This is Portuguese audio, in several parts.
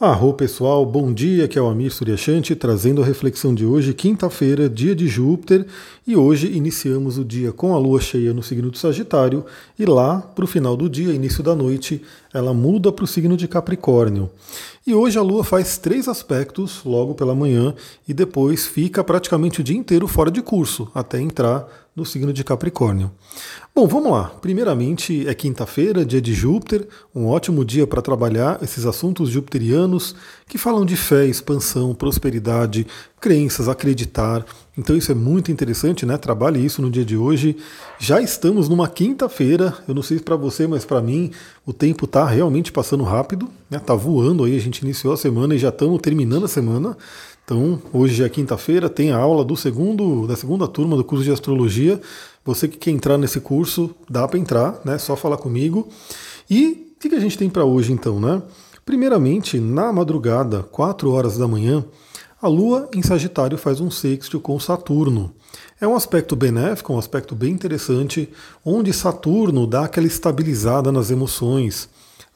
Arro pessoal, bom dia, que é o Amir Suryashanti trazendo a reflexão de hoje, quinta-feira, dia de Júpiter, e hoje iniciamos o dia com a lua cheia no signo do Sagitário, e lá para o final do dia, início da noite, ela muda para o signo de Capricórnio. E hoje a lua faz três aspectos logo pela manhã e depois fica praticamente o dia inteiro fora de curso, até entrar no signo de Capricórnio. Bom, vamos lá. Primeiramente, é quinta-feira, dia de Júpiter, um ótimo dia para trabalhar esses assuntos jupiterianos que falam de fé, expansão, prosperidade, crenças, acreditar. Então isso é muito interessante, né? Trabalhe isso no dia de hoje. Já estamos numa quinta-feira. Eu não sei para você, mas para mim o tempo está realmente passando rápido, né? Tá voando aí. A gente iniciou a semana e já estamos terminando a semana. Então, hoje é quinta-feira, tem a aula do segundo, da segunda turma do curso de astrologia. Você que quer entrar nesse curso, dá para entrar, né? Só falar comigo. E o que a gente tem para hoje então, né? Primeiramente, na madrugada, 4 horas da manhã, a Lua em Sagitário faz um sexto com Saturno. É um aspecto benéfico, um aspecto bem interessante, onde Saturno dá aquela estabilizada nas emoções.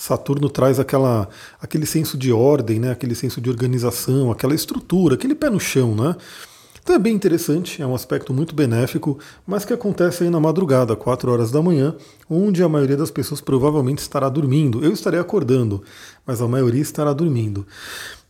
Saturno traz aquela, aquele senso de ordem, né? aquele senso de organização, aquela estrutura, aquele pé no chão. Né? Então é bem interessante, é um aspecto muito benéfico, mas que acontece aí na madrugada, 4 horas da manhã, onde a maioria das pessoas provavelmente estará dormindo. Eu estarei acordando, mas a maioria estará dormindo.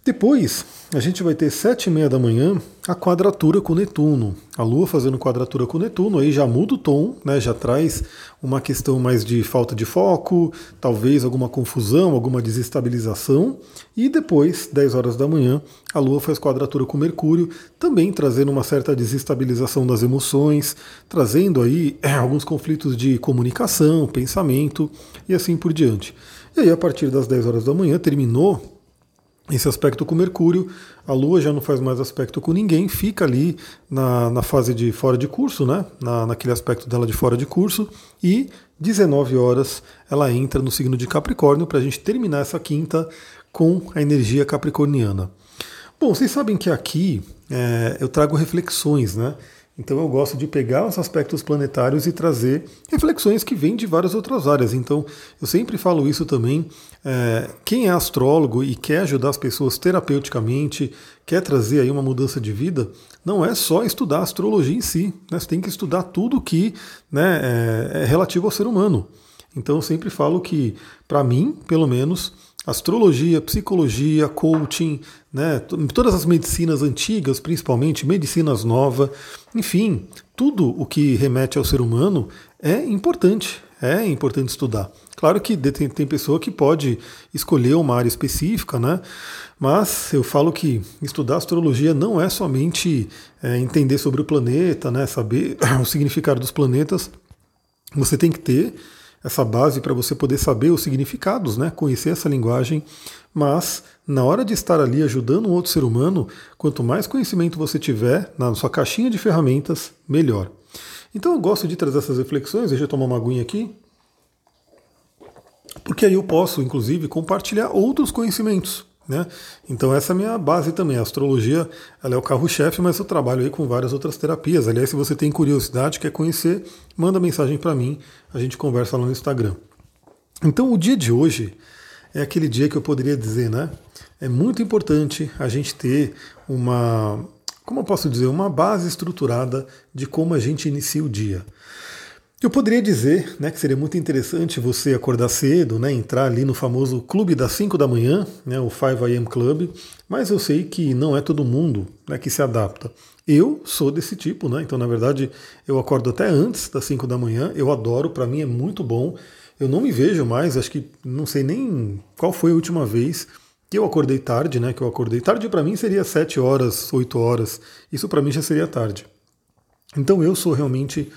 Depois, a gente vai ter sete e meia da manhã a quadratura com Netuno. A Lua fazendo quadratura com Netuno, aí já muda o tom, né? já traz uma questão mais de falta de foco, talvez alguma confusão, alguma desestabilização. E depois, 10 horas da manhã, a Lua faz quadratura com Mercúrio, também trazendo uma certa desestabilização das emoções, trazendo aí é, alguns conflitos de comunicação, pensamento e assim por diante. E aí, a partir das 10 horas da manhã, terminou esse aspecto com Mercúrio, a Lua já não faz mais aspecto com ninguém, fica ali na, na fase de fora de curso, né? Na, naquele aspecto dela de fora de curso, e 19 horas ela entra no signo de Capricórnio para a gente terminar essa quinta com a energia capricorniana. Bom, vocês sabem que aqui é, eu trago reflexões, né? Então eu gosto de pegar os aspectos planetários e trazer reflexões que vêm de várias outras áreas. Então eu sempre falo isso também. É, quem é astrólogo e quer ajudar as pessoas terapeuticamente, quer trazer aí uma mudança de vida, não é só estudar astrologia em si. Né? Você tem que estudar tudo que né, é, é relativo ao ser humano. Então eu sempre falo que, para mim, pelo menos, astrologia, psicologia, coaching, né, todas as medicinas antigas, principalmente medicinas novas, enfim, tudo o que remete ao ser humano é importante, é importante estudar. Claro que tem, pessoa que pode escolher uma área específica, né? Mas eu falo que estudar astrologia não é somente é, entender sobre o planeta, né? Saber o significado dos planetas. Você tem que ter essa base para você poder saber os significados, né? conhecer essa linguagem, mas na hora de estar ali ajudando um outro ser humano, quanto mais conhecimento você tiver na sua caixinha de ferramentas, melhor. Então eu gosto de trazer essas reflexões, deixa eu tomar uma aguinha aqui, porque aí eu posso, inclusive, compartilhar outros conhecimentos. Né? Então essa é a minha base também. A astrologia ela é o carro-chefe, mas eu trabalho aí com várias outras terapias. Aliás, se você tem curiosidade, quer conhecer, manda mensagem para mim, a gente conversa lá no Instagram. Então o dia de hoje é aquele dia que eu poderia dizer, né? É muito importante a gente ter uma, como eu posso dizer, uma base estruturada de como a gente inicia o dia. Eu poderia dizer né, que seria muito interessante você acordar cedo, né, entrar ali no famoso clube das 5 da manhã, né, o 5 AM Club, mas eu sei que não é todo mundo né, que se adapta. Eu sou desse tipo, né, então na verdade eu acordo até antes das 5 da manhã, eu adoro, para mim é muito bom. Eu não me vejo mais, acho que não sei nem qual foi a última vez que eu acordei tarde, né, que eu acordei tarde para mim seria 7 horas, 8 horas, isso para mim já seria tarde. Então eu sou realmente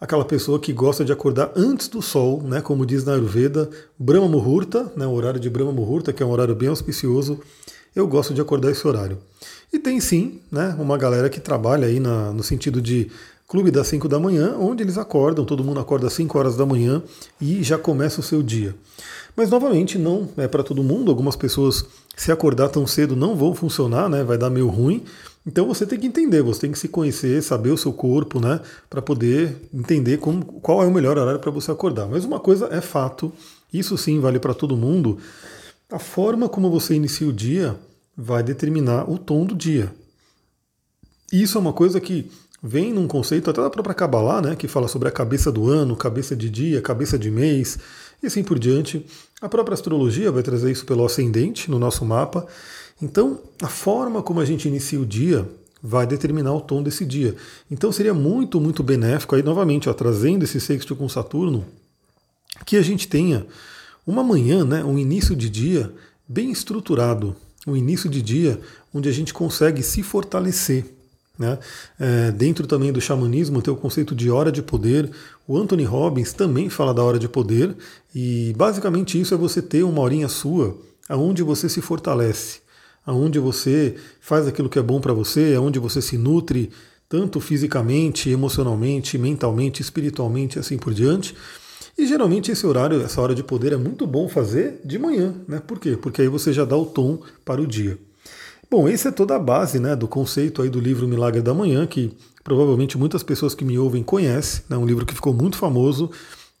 aquela pessoa que gosta de acordar antes do sol, né, como diz na Ayurveda, Brahma Muhurta, né, o horário de Brahma Muhurta, que é um horário bem auspicioso, eu gosto de acordar esse horário. E tem sim né, uma galera que trabalha aí na, no sentido de clube das 5 da manhã, onde eles acordam, todo mundo acorda às 5 horas da manhã e já começa o seu dia. Mas novamente não é para todo mundo, algumas pessoas se acordar tão cedo não vão funcionar, né, vai dar meio ruim, então você tem que entender, você tem que se conhecer, saber o seu corpo, né, para poder entender como, qual é o melhor horário para você acordar. Mas uma coisa é fato, isso sim vale para todo mundo. a forma como você inicia o dia vai determinar o tom do dia. Isso é uma coisa que vem num conceito até da própria Kabbalah, né, que fala sobre a cabeça do ano, cabeça de dia, cabeça de mês e assim por diante. A própria astrologia vai trazer isso pelo ascendente no nosso mapa. Então, a forma como a gente inicia o dia vai determinar o tom desse dia. Então, seria muito, muito benéfico, aí novamente, ó, trazendo esse sexto com Saturno, que a gente tenha uma manhã, né, um início de dia bem estruturado, um início de dia onde a gente consegue se fortalecer. Né? É, dentro também do xamanismo tem o conceito de hora de poder. O Anthony Robbins também fala da hora de poder, e basicamente isso é você ter uma horinha sua aonde você se fortalece, aonde você faz aquilo que é bom para você, aonde você se nutre tanto fisicamente, emocionalmente, mentalmente, espiritualmente, assim por diante. E geralmente esse horário, essa hora de poder é muito bom fazer de manhã, né? Por quê? Porque aí você já dá o tom para o dia. Bom, essa é toda a base né, do conceito aí do livro Milagre da Manhã, que provavelmente muitas pessoas que me ouvem conhecem, né, um livro que ficou muito famoso,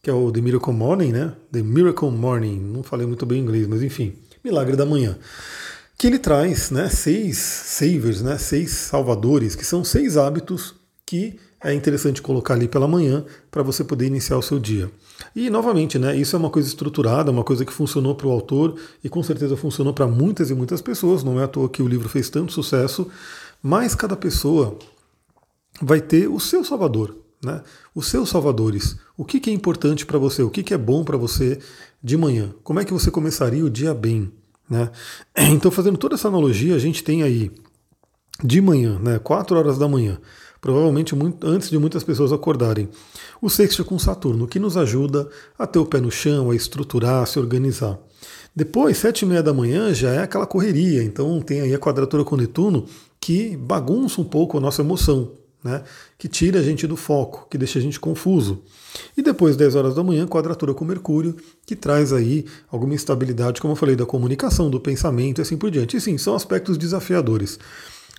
que é o The Miracle Morning, né? The Miracle Morning, não falei muito bem inglês, mas enfim, Milagre da Manhã. Que ele traz né, seis savers, né, seis salvadores, que são seis hábitos que é interessante colocar ali pela manhã para você poder iniciar o seu dia. E novamente, né, isso é uma coisa estruturada, uma coisa que funcionou para o autor e com certeza funcionou para muitas e muitas pessoas. Não é à toa que o livro fez tanto sucesso, mas cada pessoa vai ter o seu salvador, né? Os seus salvadores. O que, que é importante para você? O que, que é bom para você de manhã? Como é que você começaria o dia bem? Né? Então, fazendo toda essa analogia, a gente tem aí de manhã, né, 4 horas da manhã, provavelmente muito, antes de muitas pessoas acordarem. O sexto com Saturno, que nos ajuda a ter o pé no chão, a estruturar, a se organizar. Depois, sete e meia da manhã, já é aquela correria, então tem aí a quadratura com Netuno que bagunça um pouco a nossa emoção, né? que tira a gente do foco, que deixa a gente confuso. E depois, 10 horas da manhã, quadratura com Mercúrio, que traz aí alguma instabilidade, como eu falei, da comunicação, do pensamento e assim por diante. E sim, são aspectos desafiadores.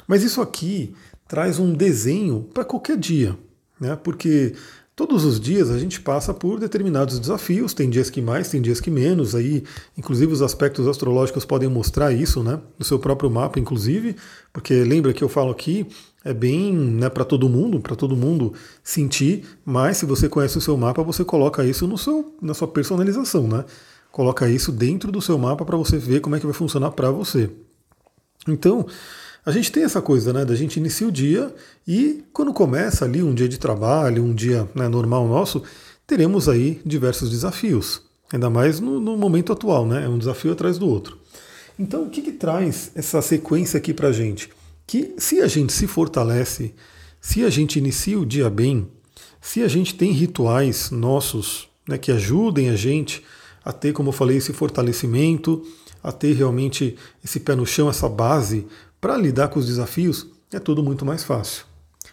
Mas isso aqui traz um desenho para qualquer dia, né? Porque todos os dias a gente passa por determinados desafios, tem dias que mais, tem dias que menos, aí inclusive os aspectos astrológicos podem mostrar isso, né? No seu próprio mapa, inclusive, porque lembra que eu falo aqui, é bem né, para todo mundo, para todo mundo sentir, mas se você conhece o seu mapa, você coloca isso no seu, na sua personalização, né? Coloca isso dentro do seu mapa para você ver como é que vai funcionar para você. Então, a gente tem essa coisa, né? Da gente inicia o dia e quando começa ali um dia de trabalho, um dia né, normal nosso, teremos aí diversos desafios. Ainda mais no, no, momento atual, né? É um desafio atrás do outro. Então, o que, que traz essa sequência aqui para gente? Que se a gente se fortalece, se a gente inicia o dia bem, se a gente tem rituais nossos né, que ajudem a gente a ter, como eu falei, esse fortalecimento, a ter realmente esse pé no chão, essa base para lidar com os desafios é tudo muito mais fácil.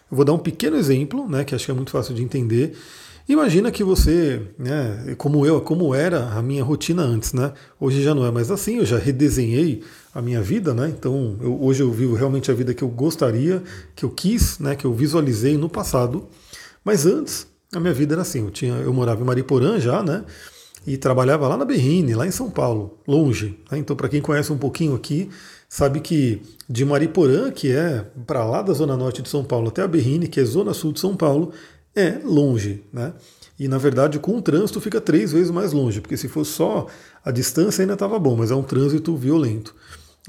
Eu vou dar um pequeno exemplo, né, que acho que é muito fácil de entender. Imagina que você, né, como eu, como era a minha rotina antes, né? Hoje já não é mais assim, eu já redesenhei a minha vida, né? Então eu, hoje eu vivo realmente a vida que eu gostaria, que eu quis, né, que eu visualizei no passado. Mas antes a minha vida era assim, eu tinha, eu morava em Mariporã já, né? E trabalhava lá na Berrine, lá em São Paulo, longe. Né? Então para quem conhece um pouquinho aqui, sabe que de Mariporã, que é para lá da zona norte de São Paulo, até a Berrine, que é zona sul de São Paulo, é longe, né? E na verdade, com o trânsito fica três vezes mais longe, porque se fosse só a distância ainda estava bom, mas é um trânsito violento.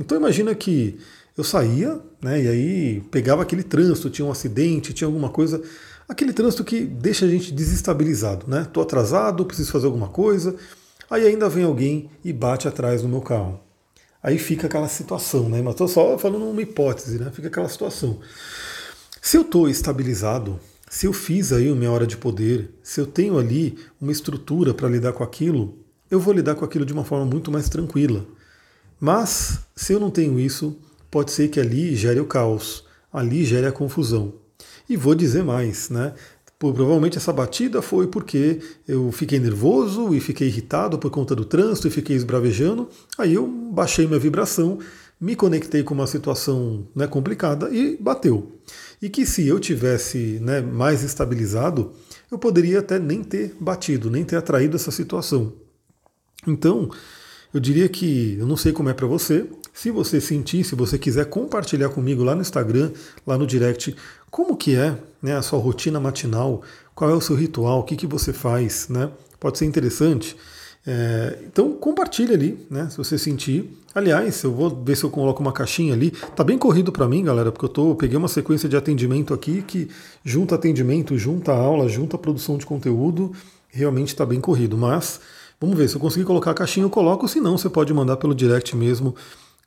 Então imagina que eu saía, né, e aí pegava aquele trânsito, tinha um acidente, tinha alguma coisa, aquele trânsito que deixa a gente desestabilizado, né? Tô atrasado, preciso fazer alguma coisa, aí ainda vem alguém e bate atrás no meu carro. Aí fica aquela situação, né? Mas estou só falando uma hipótese, né? Fica aquela situação. Se eu estou estabilizado, se eu fiz aí a minha hora de poder, se eu tenho ali uma estrutura para lidar com aquilo, eu vou lidar com aquilo de uma forma muito mais tranquila. Mas se eu não tenho isso, pode ser que ali gere o caos, ali gere a confusão. E vou dizer mais, né? Provavelmente essa batida foi porque eu fiquei nervoso e fiquei irritado por conta do trânsito e fiquei esbravejando. Aí eu baixei minha vibração, me conectei com uma situação né, complicada e bateu. E que se eu tivesse né, mais estabilizado, eu poderia até nem ter batido, nem ter atraído essa situação. Então, eu diria que eu não sei como é para você. Se você sentir, se você quiser compartilhar comigo lá no Instagram, lá no direct, como que é né, a sua rotina matinal, qual é o seu ritual, o que, que você faz, né? Pode ser interessante. É, então compartilhe ali, né? Se você sentir. Aliás, eu vou ver se eu coloco uma caixinha ali. Tá bem corrido para mim, galera, porque eu tô, peguei uma sequência de atendimento aqui que junta atendimento, junta aula, junta produção de conteúdo. Realmente está bem corrido. Mas vamos ver, se eu conseguir colocar a caixinha, eu coloco. Se não, você pode mandar pelo direct mesmo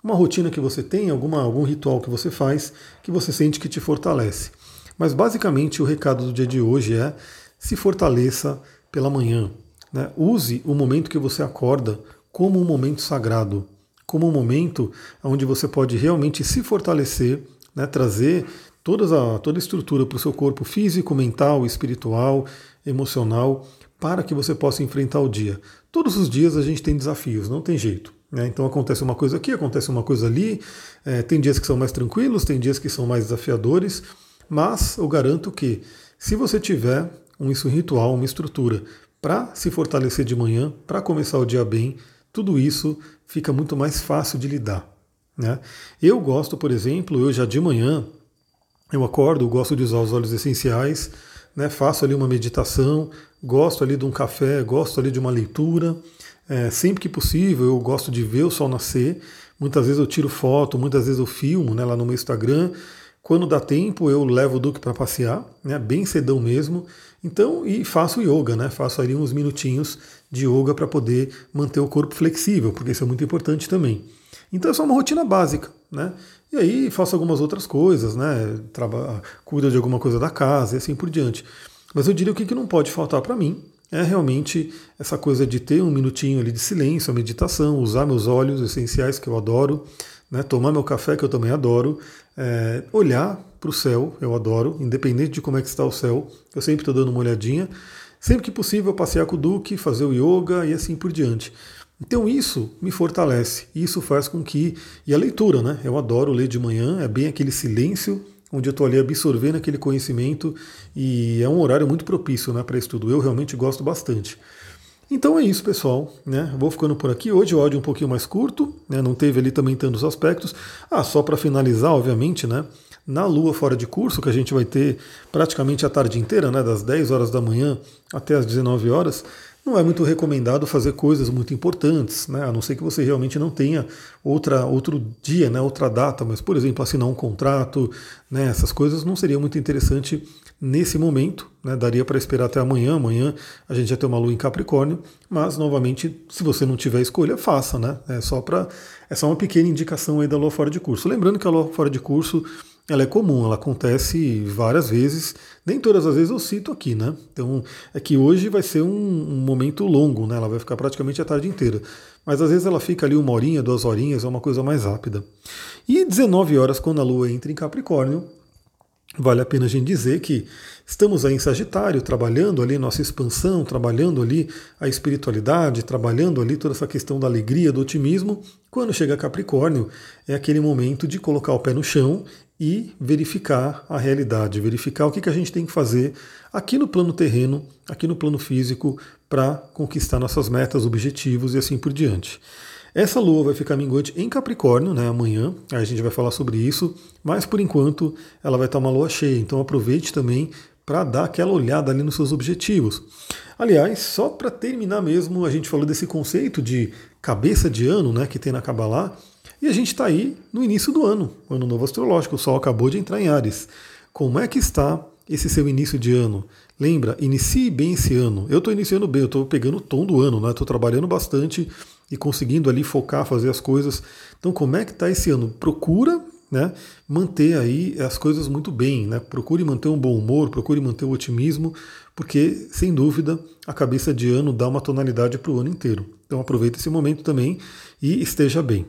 uma rotina que você tem, alguma, algum ritual que você faz, que você sente que te fortalece. Mas basicamente o recado do dia de hoje é se fortaleça pela manhã. Né? Use o momento que você acorda como um momento sagrado, como um momento onde você pode realmente se fortalecer, né? trazer toda a, toda a estrutura para o seu corpo físico, mental, espiritual, emocional, para que você possa enfrentar o dia. Todos os dias a gente tem desafios, não tem jeito. Né? Então acontece uma coisa aqui, acontece uma coisa ali, é, tem dias que são mais tranquilos, tem dias que são mais desafiadores, mas eu garanto que se você tiver um ritual, uma estrutura para se fortalecer de manhã, para começar o dia bem, tudo isso fica muito mais fácil de lidar. Né? Eu gosto, por exemplo, eu já de manhã, eu acordo, gosto de usar os óleos essenciais, né? faço ali uma meditação, gosto ali de um café, gosto ali de uma leitura. É, sempre que possível, eu gosto de ver o sol nascer. Muitas vezes eu tiro foto, muitas vezes eu filmo né, lá no meu Instagram. Quando dá tempo, eu levo o Duque para passear, né, bem cedão mesmo. Então, e faço yoga, né? Faço ali uns minutinhos de yoga para poder manter o corpo flexível, porque isso é muito importante também. Então é só uma rotina básica, né? E aí faço algumas outras coisas, né? Traba cuido de alguma coisa da casa e assim por diante. Mas eu diria o que, que não pode faltar para mim é realmente essa coisa de ter um minutinho ali de silêncio, a meditação, usar meus olhos essenciais que eu adoro, né? tomar meu café que eu também adoro, é, olhar para o céu, eu adoro, independente de como é que está o céu, eu sempre estou dando uma olhadinha. Sempre que possível, passear com o Duque, fazer o yoga e assim por diante. Então isso me fortalece, isso faz com que. E a leitura, né? Eu adoro ler de manhã, é bem aquele silêncio onde eu estou ali absorvendo aquele conhecimento e é um horário muito propício né, para estudo. Eu realmente gosto bastante. Então é isso, pessoal. Né? Vou ficando por aqui. Hoje o áudio é um pouquinho mais curto, né? não teve ali também tantos aspectos. Ah, só para finalizar, obviamente, né? na Lua fora de curso, que a gente vai ter praticamente a tarde inteira, né? das 10 horas da manhã até as 19 horas, não é muito recomendado fazer coisas muito importantes, né? a não ser que você realmente não tenha outra, outro dia, né? outra data, mas, por exemplo, assinar um contrato, né? essas coisas não seria muito interessante nesse momento, né? daria para esperar até amanhã, amanhã a gente já tem uma lua em Capricórnio, mas, novamente, se você não tiver escolha, faça, né? é só para é só uma pequena indicação aí da lua fora de curso. Lembrando que a lua fora de curso ela é comum, ela acontece várias vezes, nem todas as vezes eu cito aqui, né? Então é que hoje vai ser um, um, momento longo, né? Ela vai ficar praticamente a tarde inteira. Mas às vezes ela fica ali uma horinha, duas horinhas, é uma coisa mais rápida. E 19 horas, quando a Lua entra em Capricórnio, vale a pena a gente dizer que estamos aí em Sagitário, trabalhando ali nossa expansão, trabalhando ali a espiritualidade, trabalhando ali toda essa questão da alegria, do otimismo. Quando chega Capricórnio, é aquele momento de colocar o pé no chão e verificar a realidade, verificar o que, que a gente tem que fazer aqui no plano terreno, aqui no plano físico, para conquistar nossas metas, objetivos e assim por diante. Essa lua vai ficar minguante em Capricórnio, né, amanhã, a gente vai falar sobre isso, mas por enquanto ela vai estar uma lua cheia, então aproveite também para dar aquela olhada ali nos seus objetivos. Aliás, só para terminar mesmo, a gente falou desse conceito de cabeça de ano, né, que tem na Kabbalah, e a gente está aí no início do ano, ano novo astrológico, o Sol acabou de entrar em Ares. Como é que está esse seu início de ano? Lembra, inicie bem esse ano. Eu estou iniciando bem, eu estou pegando o tom do ano, né? Estou trabalhando bastante e conseguindo ali focar, fazer as coisas. Então, como é que está esse ano? Procura né, manter aí as coisas muito bem, né? Procure manter um bom humor, procure manter o otimismo, porque sem dúvida a cabeça de ano dá uma tonalidade para o ano inteiro. Então aproveite esse momento também e esteja bem.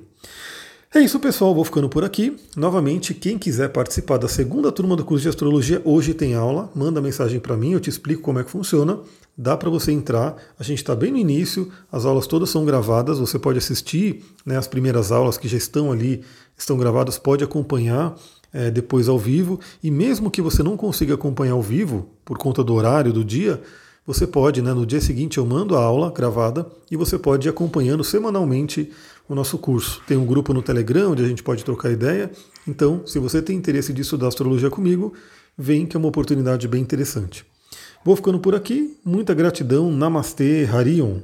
É isso, pessoal. Vou ficando por aqui. Novamente, quem quiser participar da segunda turma do curso de astrologia, hoje tem aula. Manda mensagem para mim, eu te explico como é que funciona. Dá para você entrar. A gente está bem no início, as aulas todas são gravadas. Você pode assistir né, as primeiras aulas que já estão ali, estão gravadas, pode acompanhar é, depois ao vivo. E mesmo que você não consiga acompanhar ao vivo, por conta do horário do dia, você pode, né, no dia seguinte eu mando a aula gravada e você pode ir acompanhando semanalmente o nosso curso. Tem um grupo no Telegram onde a gente pode trocar ideia. Então, se você tem interesse de estudar astrologia comigo, vem que é uma oportunidade bem interessante. Vou ficando por aqui. Muita gratidão. Namastê, Harion.